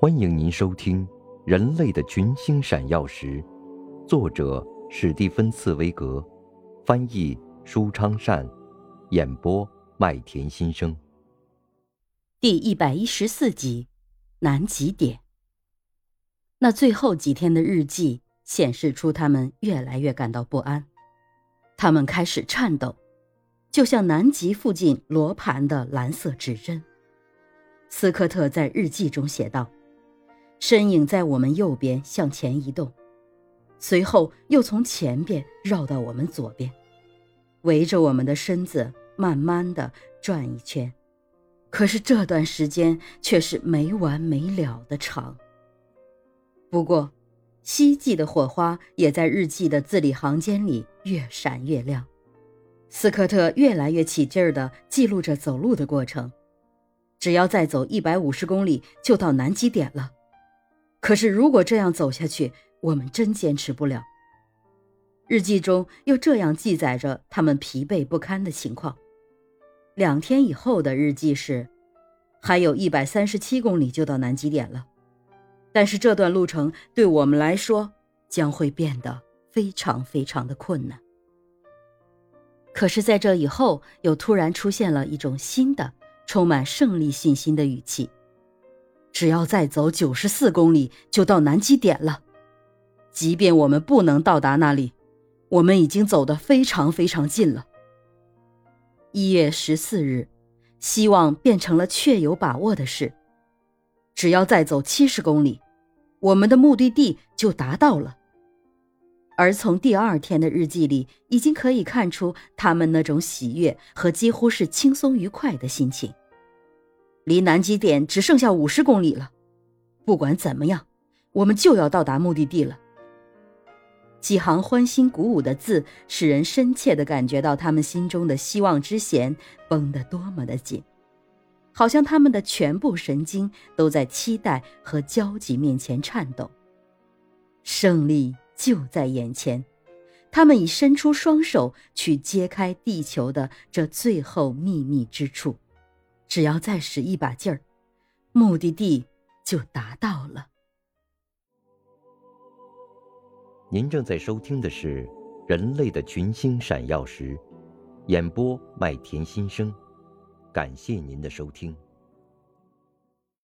欢迎您收听《人类的群星闪耀时》，作者史蒂芬·茨威格，翻译舒昌善，演播麦田心声。第一百一十四集，南极点。那最后几天的日记显示出他们越来越感到不安，他们开始颤抖，就像南极附近罗盘的蓝色指针。斯科特在日记中写道。身影在我们右边向前移动，随后又从前边绕到我们左边，围着我们的身子慢慢的转一圈。可是这段时间却是没完没了的长。不过，希冀的火花也在日记的字里行间里越闪越亮。斯科特越来越起劲儿地记录着走路的过程，只要再走一百五十公里就到南极点了。可是，如果这样走下去，我们真坚持不了。日记中又这样记载着他们疲惫不堪的情况。两天以后的日记是：还有一百三十七公里就到南极点了，但是这段路程对我们来说将会变得非常非常的困难。可是，在这以后，又突然出现了一种新的、充满胜利信心的语气。只要再走九十四公里，就到南极点了。即便我们不能到达那里，我们已经走得非常非常近了。一月十四日，希望变成了确有把握的事。只要再走七十公里，我们的目的地就达到了。而从第二天的日记里，已经可以看出他们那种喜悦和几乎是轻松愉快的心情。离南极点只剩下五十公里了，不管怎么样，我们就要到达目的地了。几行欢欣鼓舞的字，使人深切地感觉到他们心中的希望之弦绷得多么的紧，好像他们的全部神经都在期待和焦急面前颤抖。胜利就在眼前，他们已伸出双手去揭开地球的这最后秘密之处。只要再使一把劲儿，目的地就达到了。您正在收听的是《人类的群星闪耀时》，演播麦田心声，感谢您的收听。